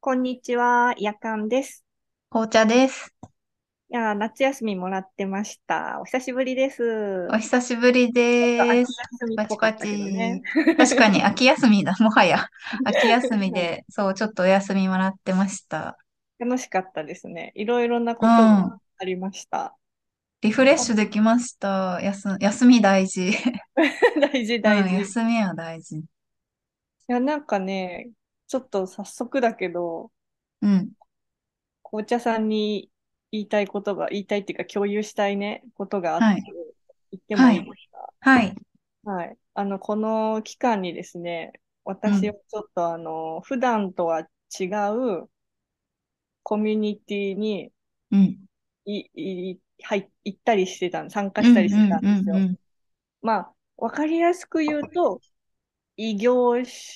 こんにちは、やかんです。紅茶です。いや夏休みもらってました。お久しぶりです。お久しぶりです。パチパ。チ。確かに秋休みだ、もはや。秋休みで、そう、ちょっとお休みもらってました。楽しかったですね。いろいろなうことがん。ありました。リフレッシュできました。やす、休み大事。大事うん、大事。い休みは大事。や、なんかね、ちょっと早速だけど、うん。紅茶さんに言いたいことが、言いたいっていうか共有したいね、ことがあってはい。言ってもいいはい。ですか？はい。はい。あの、この期間にですね、私はうん。ちょっとあの、普段とは違うコミュニティにうん。い、い、入行ったりしてたん、参加うん。したりしてうん。たんですよ。うん。まあ、わかりやすく言うと、異業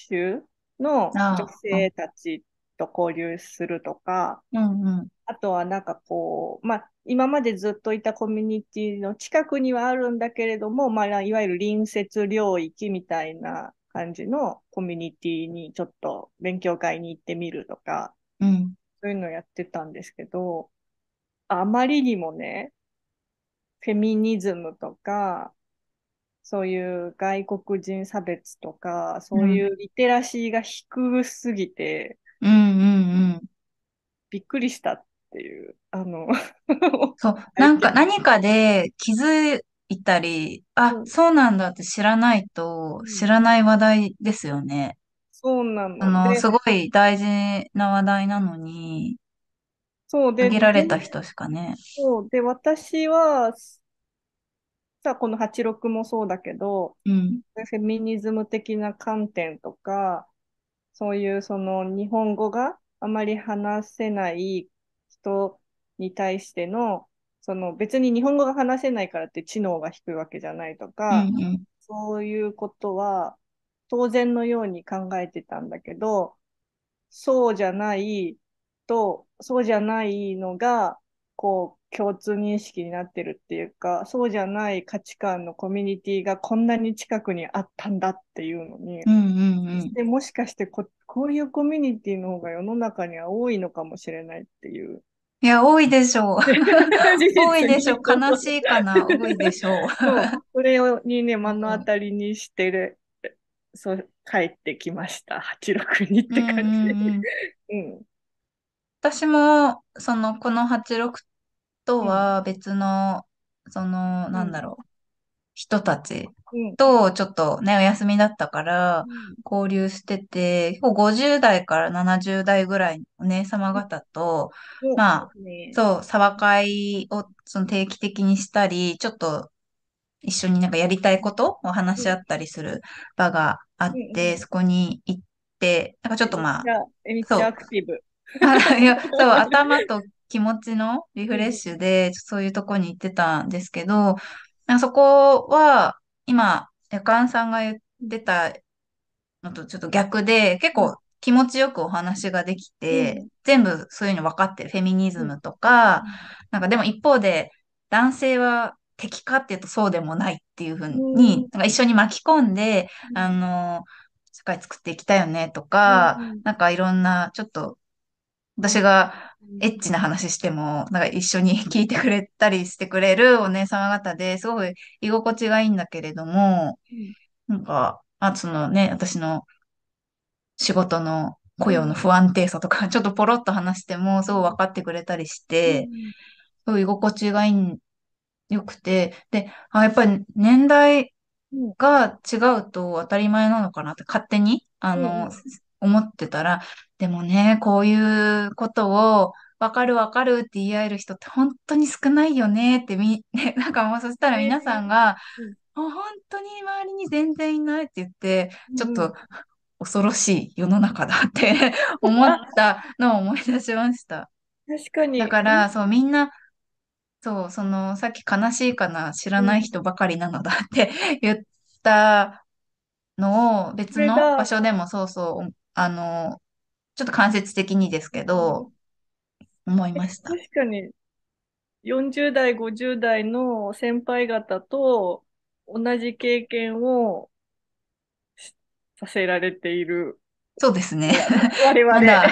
種の女。性たちと交流するとか、うん。うん。あとはなんかこう、まあ、今までずっといたコミュニティの近くにはあるんだけれども、まあ、いわゆる隣接領域みたいな感じのコミュニティにちょっと勉強会に行ってみるとか、うん。そういうのをやってたんですけど、あまりにもね、フェミニズムとか、そういう外国人差別とか、そういうん。うリテラシーが低すぎて、うん。うん。びっくりしたっていう、あのそう、なんか。何かで気づいたり、あ、うん、そうなんだって知らないと知うんらない話題ですよね。そうなの。あの、で、すごい大事な話題なのに、そうで、限られ全た人しかね。そうで、私は、さ、この86もそうだけど、うん、フェミニズム的な観点とか、そういうその日本語があまり話せない人に対しての、その別に日本語が話せないからって知能が低いわけじゃないとうん、か、うん、そういうことは当然のように考えてたんだけど、そうじゃないと、そうじゃないのが、こう、共通認識になってるっていうか、そうじゃない価値観のコミュニティがこんなに近くにあったんだっていうのに、うん、うん、うん。で、もしかしてこ、こういうコミュニティの方が世の中には多いのかもしれないっていう。いや、多いでしょう。事 多いでしょう。悲しいかな。多いでしょう。それをにね、目の当うん、たりにしてる、そう、帰ってきました。86にっうん、て感じで。うん。うんうん、私も、その、この86とうん、は別の、その、うん、なんだろう。人たちうん、とちょっとね、お休みだったからうん。交流してて、結構50代から70代ぐらいのお姉様方と、まあ。そう、サバ会をその定期的にしたり、ちょっと一緒になんかやりたいことを話うん、し合ったりする場があうん、って、うん。そこに行って、なんかちょっえ、とまあ、そう、頭と気持ちのリフレッうん、シュで、そういうとこに行ってたんですけど、あそこは、今、夜間さんが言ってたのとちょっと逆で、結うん、構気持ちよくお話ができて、うん、全部そういうの分かってる。フェミニズうん、ムとか、うん、なんかでも一方で、男性は敵かっていうとそうでもないっていうふうに、うん、なんか一緒に巻き込んで、あうん、の、社会作っていきたいよねとうか、ん、なんかいろんな、ちょっと私がうん、エッチな話しても、なんか一緒に 聞いてくれたりしてくれるお姉様方ですごい居心地がいいんだけれども、なんか、あ、そのね、私の仕事の雇用の不安定さとか、ちょっとポロッと話しても、すごい分かってくれたりして、うん、すごい居心地がいい、良くて、で、あ、やっぱり年代うん、が違うと当たり前なのかなって勝手に、あの、うん、思ってたら、でもね、こういうことを、わかるわかるって言い合える人って本当に少ないよねってみ、ね、なんかもうそしたら皆さんが、うん、あ本当に周りに全然いないって言って、ちょっうん、と恐ろしい世の中だって 思っあ、たのを思い出しました。確かに、うん、だから、そう、みんな、そう、その、さっき悲しいかな、知らうん、ない人ばかりなのだって言ったのを別の場所でもそうそう、あの、ちょっと間接的にですけど、思いました。確かに40代、50代の先輩方と同じ経験をさせられているそうですね。我々。まだ、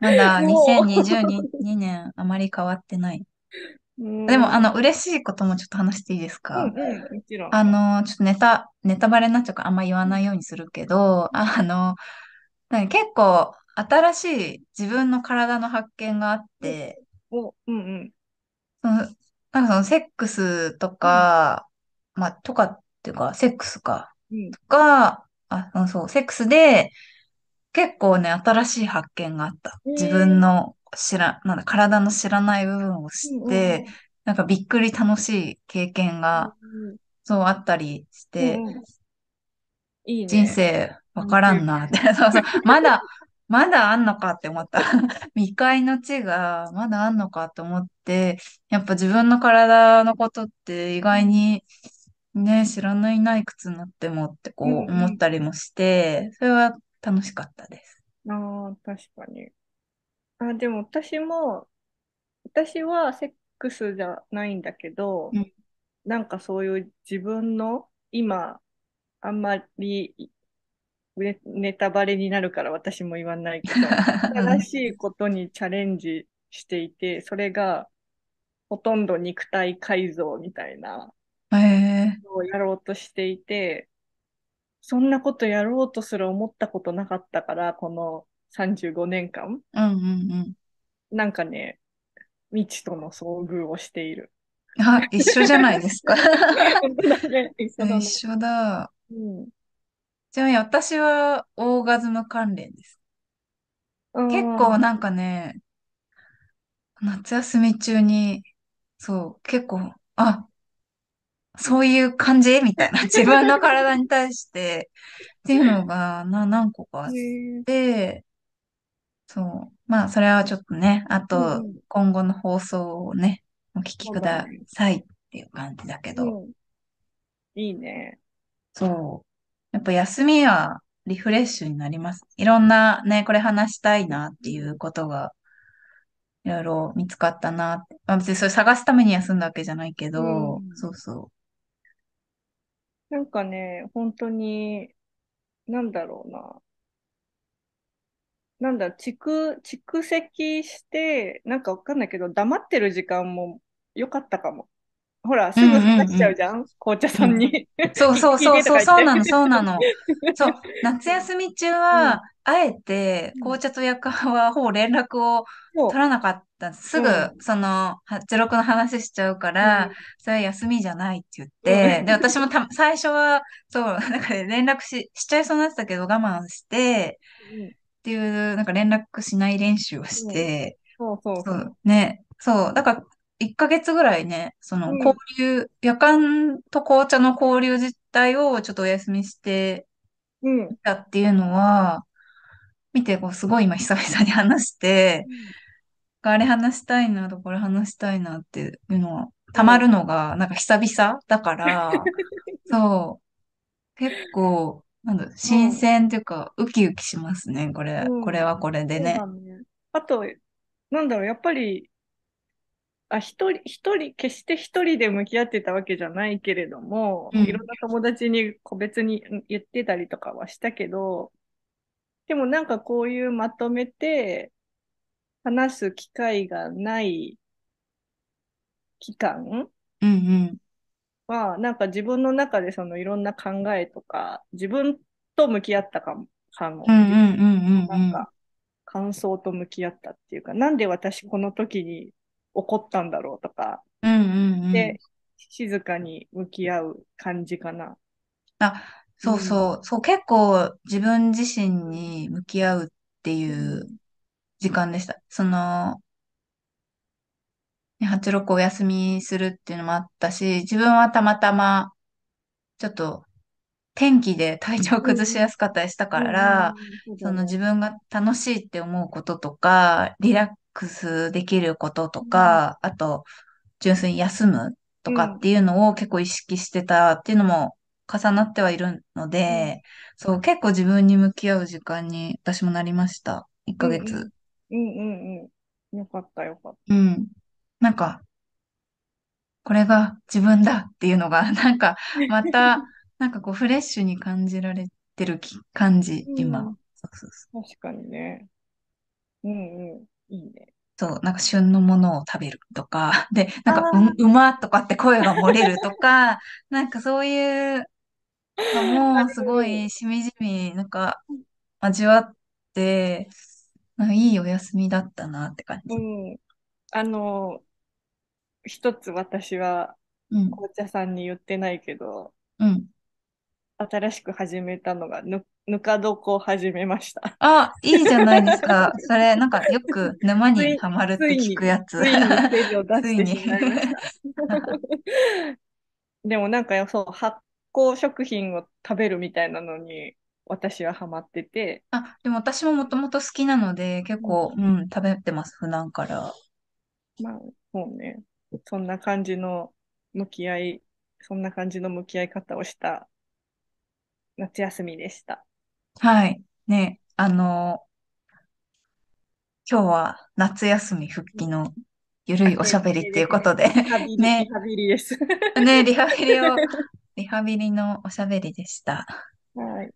まだもう2022年あまり変わってない。うんでも、あの、嬉しいこともちょっと話していいですか？うんうん、もちろん。あの、ちょっとネタ、ネタバレになっちゃうからあんま言わないようにするけど、あの、なんか結構新しい自分の体の発見があって、お、うんうん。そのなんかそのセックスとか、まあ、とかっていうか、セックスか、うん。とか、あ、うんそう、セックスで結構ね、新しい発見があった。自分の知ら、なんだ、体の知らない部分を知って、なんかびっくり楽しい経験が、うんそうあったりしうんて、うんうん。いいね。人生わからんなって。そうそう。まだ、まだあんのかって思った。未開の地がまだあんのかって思って、やっぱ自分の体のことって意外にね、知らないないくつになってもってこう思ったりもして、それは楽しかったです。ああ、確かに。あ、でも私も、私はセックスじゃないんだけど、うんなんかそういう自分の今、あんまりネ、ネタバレになるから私も言わないけど、新しいことにチャレンジしていて、それがほとんど肉体改造みたいなのをやろうとしていて、そんなことやろうとすら思ったことなかったから、この35年間、うんうんなんかね、未知との遭遇をしている。うん。あ、一緒じゃないですか。一緒だね。一緒だ。うんちなみに私はオーガズム関連です。結構なんかね、夏休み中に、そう、結構、あ、そういう感じ？みたいな。自分の体に対して、っていうのが、な、何個かあって、そう。まあ、それはちょっとね、あうんとうん、今後の放送をね、お聞きくださいっていう感じだけど、うん。いいね。そう。やっぱ休みはリフレッシュになります。いろんなね、これ話したいなっていうことが、いろいろ見つかったなって。まあ別にそれ探すために休んだわけじゃないけど、うんそうそなんかね、本当に、なんだろうな。なんだ、蓄、蓄積して、なんかわかんないけど、黙ってる時間も良かったかも。ほら、すぐ話しちゃうじゃん、紅茶さんに。う。そうそうそうそう、そうなの、そうなの。そう、夏休み中うん。は、あえてうん、紅茶と役はほぼ連絡を取らなかった。すぐう、その、86の話しちゃうかうらん、それは休みじゃないって言って、うん。で、私もた、最初は、そう、なんかね連絡し、しちゃいそうになってたけど我慢して、うん。っていう、なんか連絡しない練習をして、そうそう。そ。う、ね、そう、だから、1ヶ月ぐらいね、その、うん交流、夜間と紅茶の交流自体をちょっとお休みしてうん。たっていうのは、見て、こう、すごい今久々に話して、あれ話したいなとこれ話したいなっていうのは、たまるのが、なんか久々だから、そう、結構、なんだ、新鮮っていうか、ウキウキしますね、これ。うんこれはこれでね。ね。あと、なんだろう、やっぱり、あ、一人、一人、決して一人で向き合ってたわけじゃないけれども、うんいろんな友達に個別に言ってたりとかはしたけど、でもなんかこういうまとめて話す機会がない期間うんうん。は、なんか自分の中でそのいろんな考えとか、自分と向き合ったかも、かも。なんか、感想と向き合ったっていうか、なんで私この時に怒ったんだろうとか、うんうんうん。で、静かに向き合う感じかな。あ、そうそう、そう、結構自分自身に向き合うっていう時間でした。その、ね86お休みするっていうのもあったし、自分はたまたま、ちょっと天気で体調崩しやすかったりしたから、うん、その自分が楽しいって思うこととか、リラックスできることとか、あと、純粋に休むとかっていうのを結構意識してたっていうのも重なってはいるので、そう、結構自分に向き合う時間に私もなりました。1ヶ月。うんうんうん。よかったよかっうん。なんか、これが自分だっていうのが、なんか、また、なんかこう、フレッシュに感じられてるき感じ、うん今。そうそうそう。確かにね。うんうん。いいね。そう、なんか旬のものを食べるとか、で、なんか、う、あうまとかって声が漏れるとか、なんかそういうのもすごる。いしみじみ、なんか味わって、いいお休みだったなって感じ。うん。あの、一つ私はうん、紅茶さんに言ってないけど、うん。新しく始めたのがぬ、ぬか床を始めました。あ、いいじゃないですか。それ、なんかよく沼にはまるって聞くついに、やつ。ついに手を出ついにしてしまいました。でもなんかそう、発酵食品を食べるみたいなのに私はハマってて、あ、でも私ももともと好きなので、結うん構、うん、食べてます、普段から。まあ、そうね、そんな感じの向き合い、そんな感じの向き合い方をした夏休みでした。はい。ね、あの、今日は夏休み復帰のゆる明いおしゃべりっていう。ことで、リハビリ、ハビリです。ね、リハビリを、リハビリのおしゃべりでした。はい。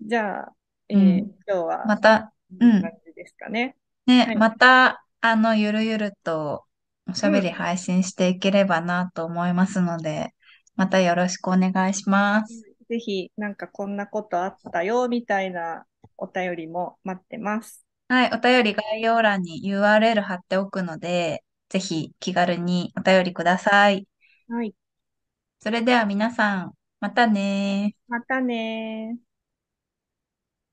じゃあ、えーうん。今日はまた、うん。ですかね。ね、はい。また、あの、ゆるゆるとおしゃべりうん。配信していければなと思いますので、またよろしくお願いします。ぜひ、なんかこんなことあったよ、みたいなお便りも待ってます。はい、お便り概要欄に URL 貼っておくので、ぜひ気軽にお便りください。はい。それでは皆さん、またねまたねー。